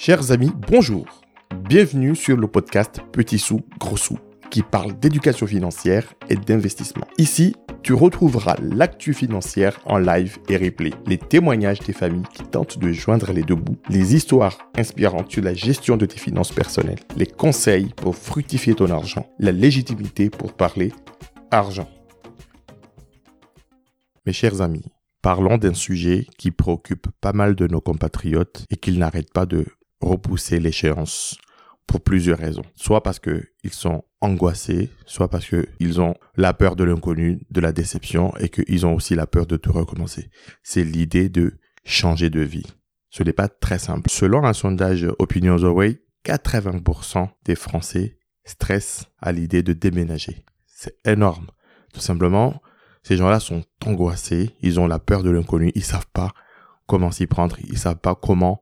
Chers amis, bonjour. Bienvenue sur le podcast Petit sous, gros sous, qui parle d'éducation financière et d'investissement. Ici, tu retrouveras l'actu financière en live et replay, les témoignages des familles qui tentent de joindre les deux bouts, les histoires inspirantes sur la gestion de tes finances personnelles, les conseils pour fructifier ton argent, la légitimité pour parler argent. Mes chers amis, parlons d'un sujet qui préoccupe pas mal de nos compatriotes et qu'ils n'arrêtent pas de repousser l'échéance pour plusieurs raisons. Soit parce qu'ils sont angoissés, soit parce qu'ils ont la peur de l'inconnu, de la déception et qu'ils ont aussi la peur de tout recommencer. C'est l'idée de changer de vie. Ce n'est pas très simple. Selon un sondage Opinions Away, 80% des Français stressent à l'idée de déménager. C'est énorme. Tout simplement, ces gens-là sont angoissés, ils ont la peur de l'inconnu, ils savent pas comment s'y prendre, ils savent pas comment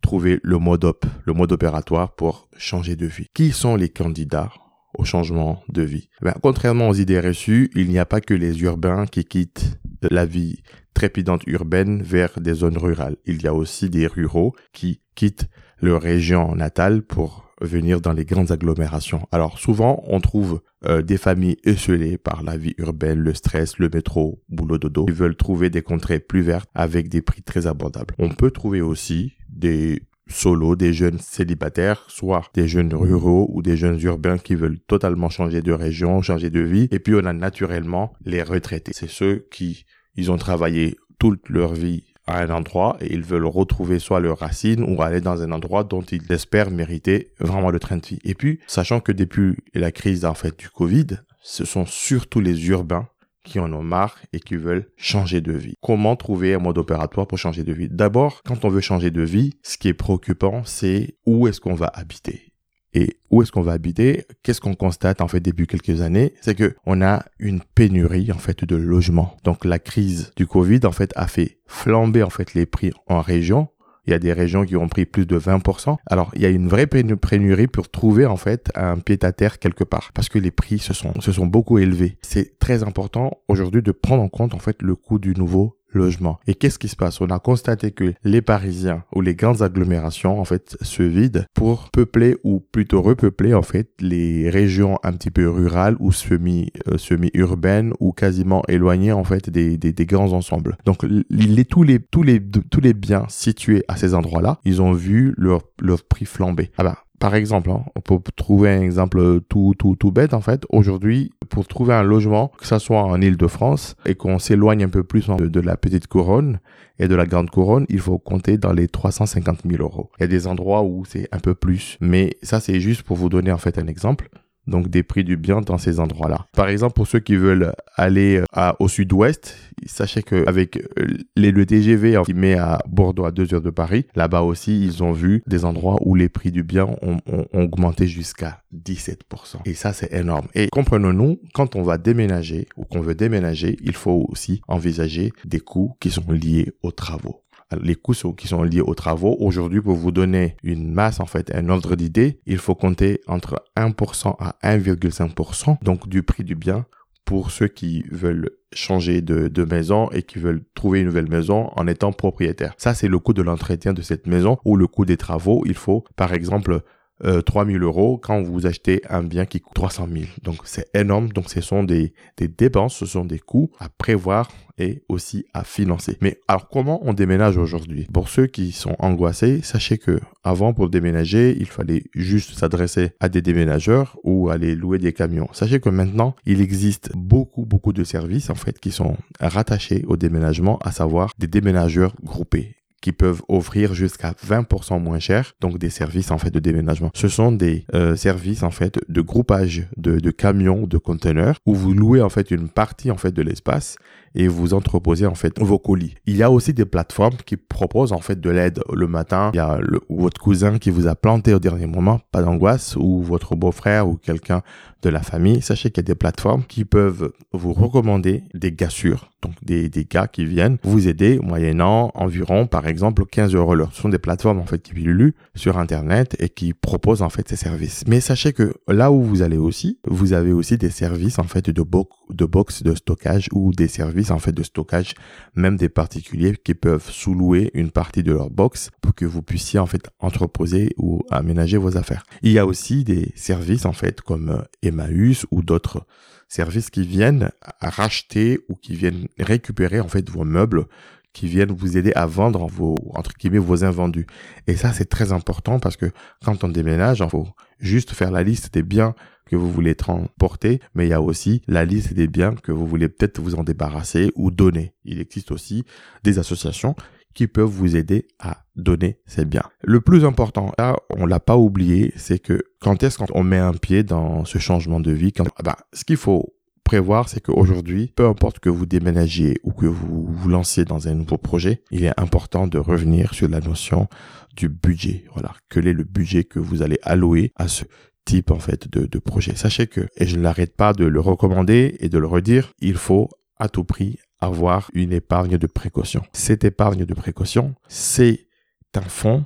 trouver le mode op, le mode opératoire pour changer de vie. Qui sont les candidats au changement de vie? Ben, Contrairement aux idées reçues, il n'y a pas que les urbains qui quittent la vie trépidante urbaine vers des zones rurales. Il y a aussi des ruraux qui quittent leur région natale pour venir dans les grandes agglomérations. Alors souvent, on trouve euh, des familles esselées par la vie urbaine, le stress, le métro, boulot dodo, qui veulent trouver des contrées plus vertes avec des prix très abordables. On peut trouver aussi des solos, des jeunes célibataires, soit des jeunes ruraux ou des jeunes urbains qui veulent totalement changer de région, changer de vie. Et puis on a naturellement les retraités. C'est ceux qui, ils ont travaillé toute leur vie un endroit et ils veulent retrouver soit leurs racines ou aller dans un endroit dont ils espèrent mériter vraiment le train de vie. Et puis, sachant que depuis la crise en fait du Covid, ce sont surtout les urbains qui en ont marre et qui veulent changer de vie. Comment trouver un mode opératoire pour changer de vie? D'abord, quand on veut changer de vie, ce qui est préoccupant, c'est où est-ce qu'on va habiter. Et où est-ce qu'on va habiter? Qu'est-ce qu'on constate en fait depuis quelques années? C'est que on a une pénurie en fait de logements. Donc la crise du Covid en fait a fait flamber en fait les prix en région il y a des régions qui ont pris plus de 20%. Alors, il y a une vraie pénurie pour trouver, en fait, un pied-à-terre quelque part. Parce que les prix se sont, se sont beaucoup élevés. C'est très important aujourd'hui de prendre en compte, en fait, le coût du nouveau logement. Et qu'est-ce qui se passe? On a constaté que les Parisiens ou les grandes agglomérations en fait se vident pour peupler ou plutôt repeupler en fait les régions un petit peu rurales ou semi euh, semi urbaines ou quasiment éloignées en fait des, des, des grands ensembles. Donc les, tous les tous les tous les biens situés à ces endroits-là, ils ont vu leur leur prix flamber. Ah bah par exemple, hein, on peut trouver un exemple tout, tout, tout bête en fait. Aujourd'hui, pour trouver un logement, que ce soit en Ile-de-France et qu'on s'éloigne un peu plus de, la petite couronne et de la grande couronne, il faut compter dans les 350 000 euros. Il y a des endroits où c'est un peu plus, mais ça c'est juste pour vous donner en fait un exemple donc des prix du bien dans ces endroits-là. Par exemple, pour ceux qui veulent aller euh, au sud-ouest, sachez qu'avec euh, les, le TGV qui met à Bordeaux à 2 heures de Paris, là-bas aussi, ils ont vu des endroits où les prix du bien ont augmenté jusqu'à 17%. Et ça, c'est énorme. Et comprenons-nous, quand on va déménager ou qu'on veut déménager, il faut aussi envisager des coûts qui sont liés aux travaux les coûts qui sont liés aux travaux. Aujourd'hui, pour vous donner une masse, en fait, un ordre d'idée, il faut compter entre 1% à 1,5%, donc du prix du bien pour ceux qui veulent changer de, de, maison et qui veulent trouver une nouvelle maison en étant propriétaire. Ça, c'est le coût de l'entretien de cette maison ou le coût des travaux. Il faut, par exemple, euh, 3000 euros quand vous achetez un bien qui coûte 300 000. Donc c'est énorme. Donc ce sont des, des dépenses, ce sont des coûts à prévoir et aussi à financer. Mais alors comment on déménage aujourd'hui? Pour ceux qui sont angoissés, sachez que avant pour déménager, il fallait juste s'adresser à des déménageurs ou aller louer des camions. Sachez que maintenant, il existe beaucoup beaucoup de services en fait qui sont rattachés au déménagement, à savoir des déménageurs groupés qui peuvent offrir jusqu'à 20% moins cher, donc des services en fait de déménagement. Ce sont des euh, services en fait de groupage de, de camions, de conteneurs, où vous louez en fait une partie en fait de l'espace et vous entreposez en fait vos colis. Il y a aussi des plateformes qui proposent en fait de l'aide le matin. Il y a votre cousin qui vous a planté au dernier moment, pas d'angoisse, ou votre beau-frère ou quelqu'un de la famille. Sachez qu'il y a des plateformes qui peuvent vous recommander des gassures donc des, des gars qui viennent vous aider moyennant environ, par exemple, 15 euros l'heure. Ce sont des plateformes, en fait, qui pilulent sur Internet et qui proposent, en fait, ces services. Mais sachez que là où vous allez aussi, vous avez aussi des services, en fait, de, bo de box de stockage ou des services, en fait, de stockage, même des particuliers qui peuvent sous-louer une partie de leur box pour que vous puissiez, en fait, entreposer ou aménager vos affaires. Il y a aussi des services, en fait, comme Emmaüs ou d'autres services qui viennent racheter ou qui viennent récupérer en fait vos meubles qui viennent vous aider à vendre vos entre guillemets vos invendus. Et ça c'est très important parce que quand on déménage, il faut juste faire la liste des biens que vous voulez transporter, mais il y a aussi la liste des biens que vous voulez peut-être vous en débarrasser ou donner. Il existe aussi des associations qui peuvent vous aider à donner ces biens. Le plus important, là, on l'a pas oublié, c'est que quand est-ce qu'on met un pied dans ce changement de vie, bah, ce qu'il faut prévoir, c'est qu'aujourd'hui, peu importe que vous déménagiez ou que vous vous lanciez dans un nouveau projet, il est important de revenir sur la notion du budget. Voilà. Quel est le budget que vous allez allouer à ce type, en fait, de, de projet? Sachez que, et je n'arrête pas de le recommander et de le redire, il faut à tout prix avoir une épargne de précaution. Cette épargne de précaution, c'est un fonds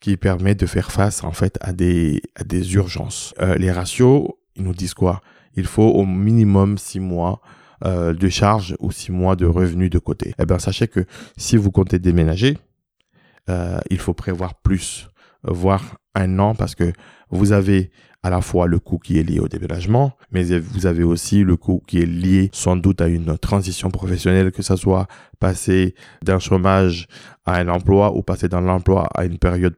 qui permet de faire face en fait à des, urgences. Euh, les ratios, ils nous disent quoi? Il faut au minimum six mois euh, de charges ou six mois de revenus de côté. Eh bien, sachez que si vous comptez déménager, euh, il faut prévoir plus, voire un an, parce que vous avez à la fois le coût qui est lié au déménagement, mais vous avez aussi le coût qui est lié sans doute à une transition professionnelle, que ce soit passer d'un chômage à un emploi ou passer d'un emploi à une période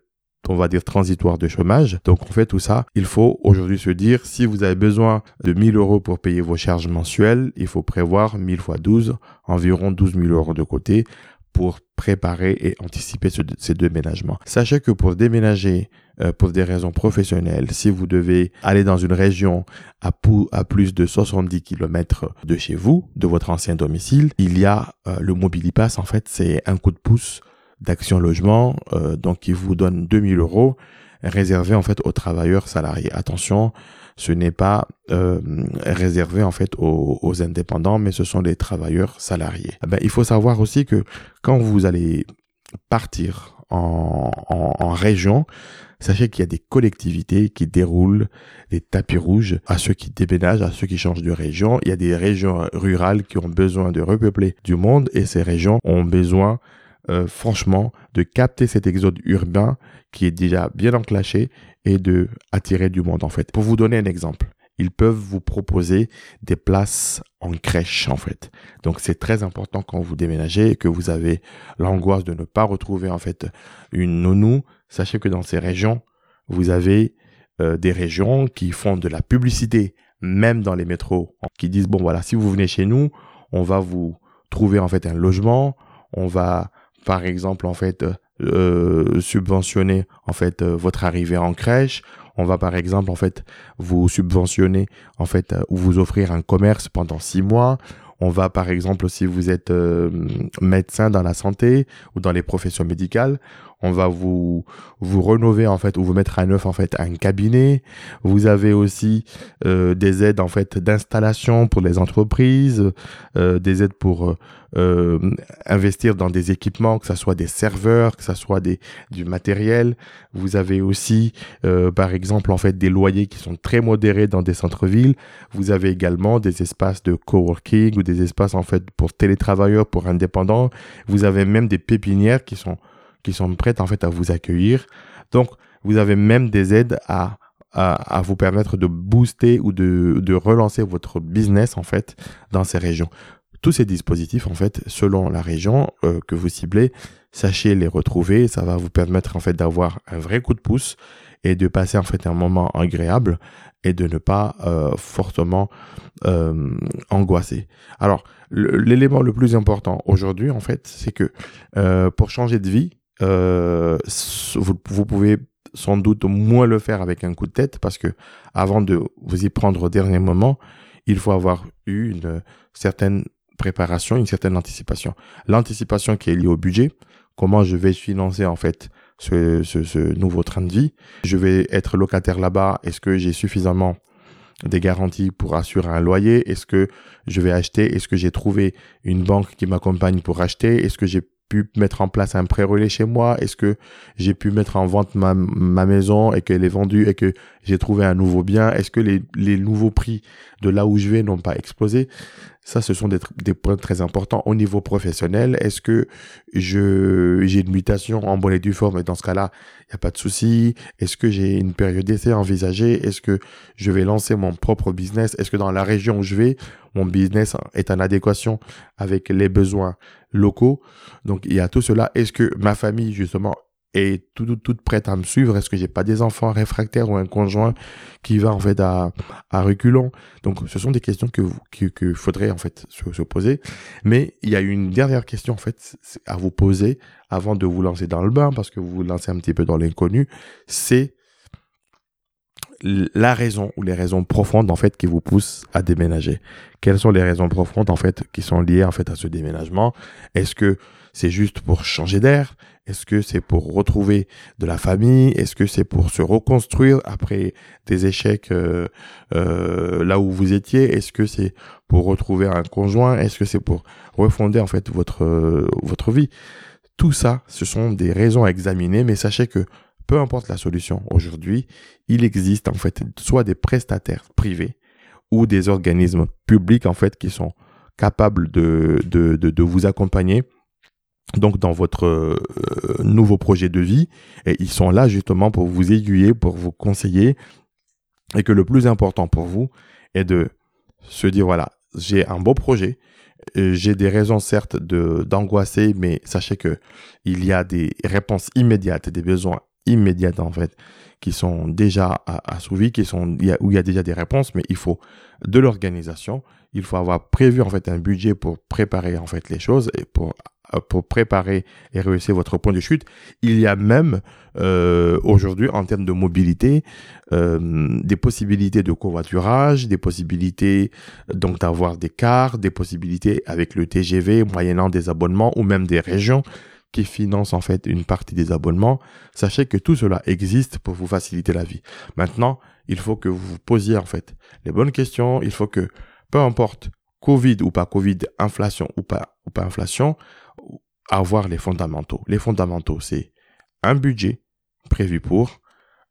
on va dire transitoire de chômage. Donc on fait tout ça. Il faut aujourd'hui se dire, si vous avez besoin de 1000 euros pour payer vos charges mensuelles, il faut prévoir 1000 fois 12, environ 12 000 euros de côté pour préparer et anticiper ces déménagements. Sachez que pour déménager euh, pour des raisons professionnelles, si vous devez aller dans une région à, à plus de 70 km de chez vous, de votre ancien domicile, il y a euh, le Mobilipass. En fait, c'est un coup de pouce d'Action Logement, euh, donc qui vous donne 2000 euros réservé en fait aux travailleurs salariés. Attention, ce n'est pas euh, réservé en fait aux, indépendants, mais ce sont les travailleurs salariés. Eh il faut savoir aussi que quand vous allez partir en, en, région, sachez qu'il y a des collectivités qui déroulent des tapis rouges à ceux qui déménagent, à ceux qui changent de région. Il y a des régions rurales qui ont besoin de repeupler du monde et ces régions ont besoin euh, franchement de capter cet exode urbain qui est déjà bien enclenché et de attirer du monde en fait. Pour vous donner un exemple, ils peuvent vous proposer des places en crèche en fait. Donc c'est très important quand vous déménagez et que vous avez l'angoisse de ne pas retrouver en fait une nounou. Sachez que dans ces régions, vous avez euh, des régions qui font de la publicité, même dans les métros, qui disent bon voilà si vous venez chez nous, on va vous trouver en fait un logement, on va par exemple en fait euh, subventionner en fait euh, votre arrivée en crèche. On va par exemple en fait vous subventionner en fait euh, ou vous offrir un commerce pendant six mois. On va par exemple si vous êtes médecin dans la santé ou dans les professions médicales, on va vous vous rénover en fait ou vous mettre à neuf en fait un cabinet. Vous avez aussi euh, des aides en fait d'installation pour les entreprises, euh, des aides pour euh, investir dans des équipements, que ce soit des serveurs, que ce soit des du matériel. Vous avez aussi par exemple en fait des loyers qui sont très modérés dans des centres-villes. Vous avez également des espaces de coworking ou des espaces en fait pour télétravailleurs, pour indépendants. Vous avez même des pépinières qui sont qui sont prêtes en fait à vous accueillir. Donc, vous avez même des aides à, à, vous permettre de booster ou de, de relancer votre business en fait dans ces régions. Tous ces dispositifs en fait, selon la région euh, que vous ciblez, sachez les retrouver. Ça va vous permettre en fait d'avoir un vrai coup de pouce et de passer en fait un moment agréable et de ne pas euh, fortement euh, angoisser. Alors, l'élément le plus important aujourd'hui, en fait, c'est que euh, pour changer de vie, euh, vous, pouvez sans doute moins le faire avec un coup de tête parce que avant de vous y prendre au dernier moment, il faut avoir eu une certaine préparation, une certaine anticipation. L'anticipation qui est liée au budget, comment je vais financer en fait ce, ce, ce nouveau train de vie? Je vais être locataire là-bas. Est-ce que j'ai suffisamment des garanties pour assurer un loyer? Est-ce que je vais acheter? Est-ce que j'ai trouvé une banque qui m'accompagne pour acheter? Est-ce que j'ai pu mettre en place un pré-relais chez moi? Est-ce que j'ai pu mettre en vente ma, ma maison et qu'elle est vendue et que j'ai trouvé un nouveau bien? Est-ce que les nouveaux prix de là où je vais n'ont pas explosé? Ça, ce sont des, des, points très importants au niveau professionnel. Est-ce que je j'ai une mutation en bonne et due forme? Et dans ce cas-là, il n'y a pas de souci Est-ce que j'ai une période d'essai envisagée? Est-ce que je vais lancer mon propre business? Est-ce que dans la région où je vais, mon business est en adéquation avec les besoins locaux? Donc il y a tout cela. Est-ce que ma famille justement est toute, toute prête à me suivre Est-ce que j'ai pas des enfants réfractaires ou un conjoint qui va en fait à, à reculons? Donc ce sont des questions que vous que, faudrait en fait se, se, poser. Mais il y a une dernière question en fait à vous poser avant de vous lancer dans le bain parce que vous vous lancez un petit peu dans l'inconnu. C'est la raison ou les raisons profondes en fait qui vous poussent à déménager. Quelles sont les raisons profondes en fait qui sont liées en fait à ce déménagement? Est-ce que c'est juste pour changer d'air? Est-ce que c'est pour retrouver de la famille? Est-ce que c'est pour se reconstruire après des échecs euh, euh, là où vous étiez? Est-ce que c'est pour retrouver un conjoint? Est-ce que c'est pour refonder en fait votre euh, votre vie? Tout ça, ce sont des raisons à examiner, mais sachez que peu importe la solution aujourd'hui, il existe en fait soit des prestataires privés ou des organismes publics en fait qui sont capables de, de, de, vous accompagner donc dans votre euh, nouveau projet de vie. Et ils sont là justement pour vous aiguiller, pour vous conseiller. Et que le plus important pour vous est de se dire voilà, j'ai un beau projet, euh, j'ai des raisons certes d'angoisser mais sachez que il y a des réponses immédiates, des besoins immédiates en fait qui sont déjà assouvis, qui sont où il y a déjà des réponses, mais il faut de l'organisation. Il faut avoir prévu en fait un budget pour préparer en fait les choses et pour pour préparer et réussir votre point de chute. Il y a même euh, aujourd'hui en termes de mobilité euh, des possibilités de covoiturage, des possibilités donc d'avoir des cars, des possibilités avec le TGV moyennant des abonnements ou même des régions qui finance en fait une partie des abonnements, sachez que tout cela existe pour vous faciliter la vie. Maintenant, il faut que vous vous posiez en fait les bonnes questions. Il faut que, peu importe Covid ou pas Covid, inflation ou pas, ou pas inflation, avoir les fondamentaux. Les fondamentaux, c'est un budget prévu pour,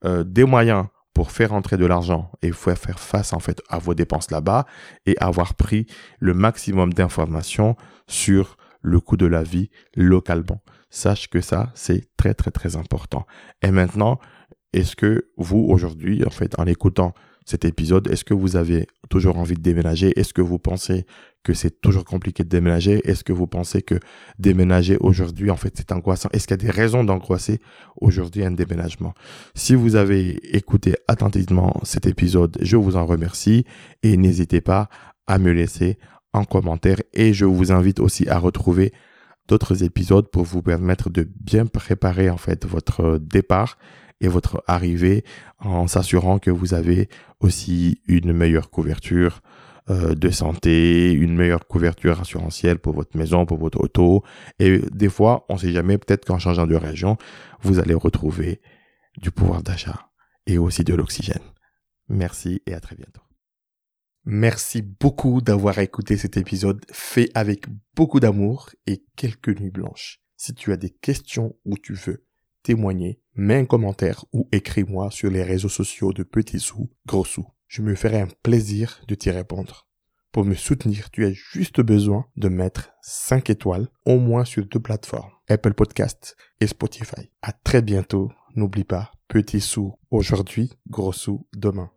euh, des moyens pour faire entrer de l'argent et faire face en fait à vos dépenses là-bas et avoir pris le maximum d'informations sur le coût de la vie localement. Sache que ça, c'est très, très, très important. Et maintenant, est-ce que vous, aujourd'hui, en fait, en écoutant cet épisode, est-ce que vous avez toujours envie de déménager? Est-ce que vous pensez que c'est toujours compliqué de déménager? Est-ce que vous pensez que déménager aujourd'hui, en fait, c'est angoissant? Est-ce qu'il y a des raisons d'angoisser aujourd'hui un déménagement? Si vous avez écouté attentivement cet épisode, je vous en remercie et n'hésitez pas à me laisser en commentaire et je vous invite aussi à retrouver d'autres épisodes pour vous permettre de bien préparer en fait votre départ et votre arrivée en s'assurant que vous avez aussi une meilleure couverture euh, de santé, une meilleure couverture assurantielle pour votre maison, pour votre auto. Et des fois, on ne sait jamais, peut-être qu'en changeant de région, vous allez retrouver du pouvoir d'achat et aussi de l'oxygène. Merci et à très bientôt. Merci beaucoup d'avoir écouté cet épisode fait avec beaucoup d'amour et quelques nuits blanches. Si tu as des questions ou tu veux témoigner, mets un commentaire ou écris-moi sur les réseaux sociaux de Petit Sous, Gros Sous. Je me ferai un plaisir de t'y répondre. Pour me soutenir, tu as juste besoin de mettre 5 étoiles au moins sur deux plateformes, Apple Podcast et Spotify. À très bientôt. N'oublie pas, Petit Sous aujourd'hui, Gros Sous demain.